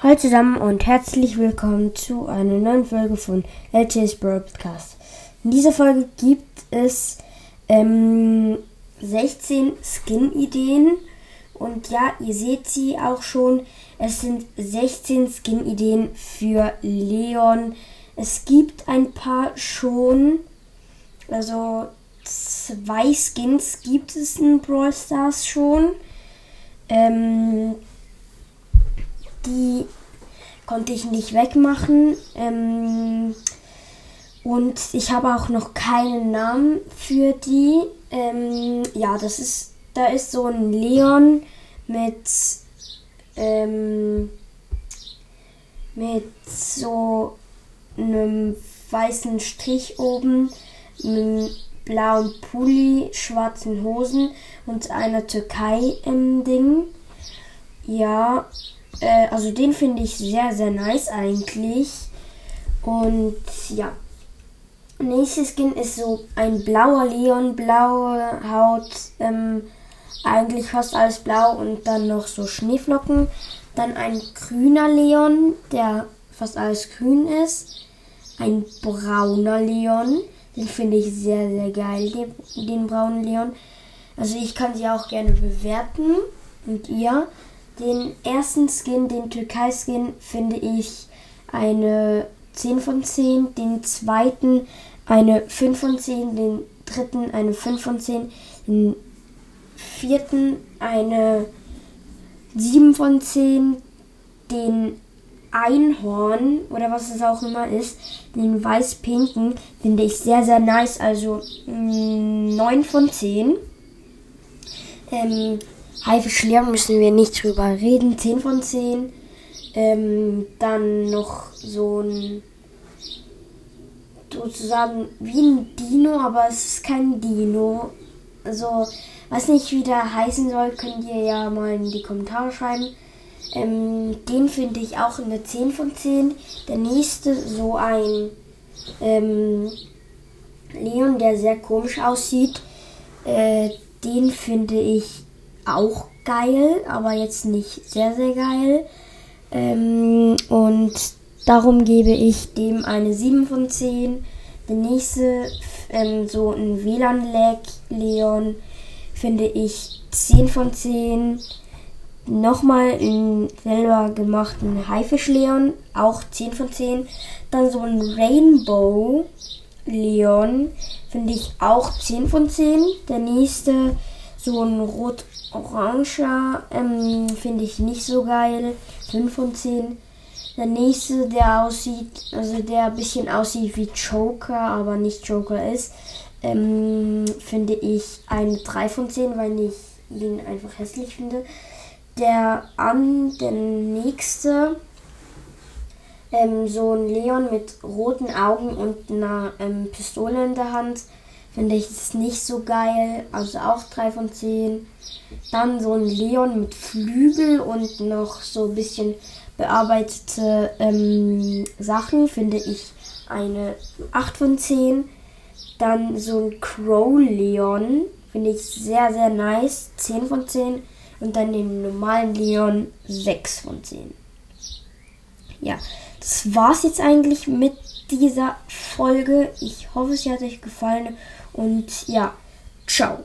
Hallo zusammen und herzlich willkommen zu einer neuen Folge von LTS Broadcast. In dieser Folge gibt es ähm, 16 Skin-Ideen und ja, ihr seht sie auch schon. Es sind 16 Skin-Ideen für Leon. Es gibt ein paar schon, also zwei Skins gibt es in Brawl Stars schon. Ähm, die konnte ich nicht wegmachen. Ähm, und ich habe auch noch keinen Namen für die. Ähm, ja, das ist, da ist so ein Leon mit, ähm, mit so einem weißen Strich oben, einem blauen Pulli, schwarzen Hosen und einer Türkei im Ding. Ja, äh, also den finde ich sehr, sehr nice eigentlich. Und ja. Nächstes Skin ist so ein blauer Leon, blaue Haut, ähm, eigentlich fast alles blau und dann noch so Schneeflocken. Dann ein grüner Leon, der fast alles grün ist. Ein brauner Leon, den finde ich sehr, sehr geil, den, den braunen Leon. Also ich kann sie auch gerne bewerten. Und ihr? Den ersten Skin, den Türkei-Skin, finde ich eine 10 von 10. Den zweiten eine 5 von 10. Den dritten eine 5 von 10. Den vierten eine 7 von 10. Den Einhorn oder was es auch immer ist, den weiß-pinken, finde ich sehr, sehr nice. Also mh, mm, 9 von 10. Ähm, Haifischlehren müssen wir nicht drüber reden. 10 von 10. Ähm, dann noch so ein sozusagen wie ein Dino, aber es ist kein Dino. Also, weiß nicht, wie der heißen soll, könnt ihr ja mal in die Kommentare schreiben. Ähm, den finde ich auch eine 10 von 10. Der nächste, so ein ähm, Leon, der sehr komisch aussieht. Äh, den finde ich auch geil, aber jetzt nicht sehr, sehr geil. Ähm, und darum gebe ich dem eine 7 von 10. Der nächste, ähm, so ein WLAN-Lag Leon, finde ich 10 von 10. Nochmal einen selber gemachten Haifisch Leon, auch 10 von 10. Dann so ein Rainbow Leon, finde ich auch 10 von 10. Der nächste, so ein rot-oranger, ähm, finde ich nicht so geil, 5 von 10. Der nächste, der aussieht, also der ein bisschen aussieht wie Joker, aber nicht Joker ist, ähm, finde ich eine 3 von 10, weil ich ihn einfach hässlich finde. Der an, der nächste, ähm, so ein Leon mit roten Augen und einer ähm, Pistole in der Hand. Finde ich es nicht so geil. Also auch 3 von 10. Dann so ein Leon mit Flügel und noch so ein bisschen bearbeitete ähm, Sachen. Finde ich eine 8 von 10. Dann so ein Crow Leon. Finde ich sehr, sehr nice. 10 von 10. Und dann den normalen Leon 6 von 10. Ja, das war's jetzt eigentlich mit dieser Folge. Ich hoffe, sie hat euch gefallen und ja, ciao.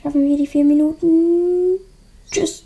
Schaffen wir die vier Minuten? Tschüss.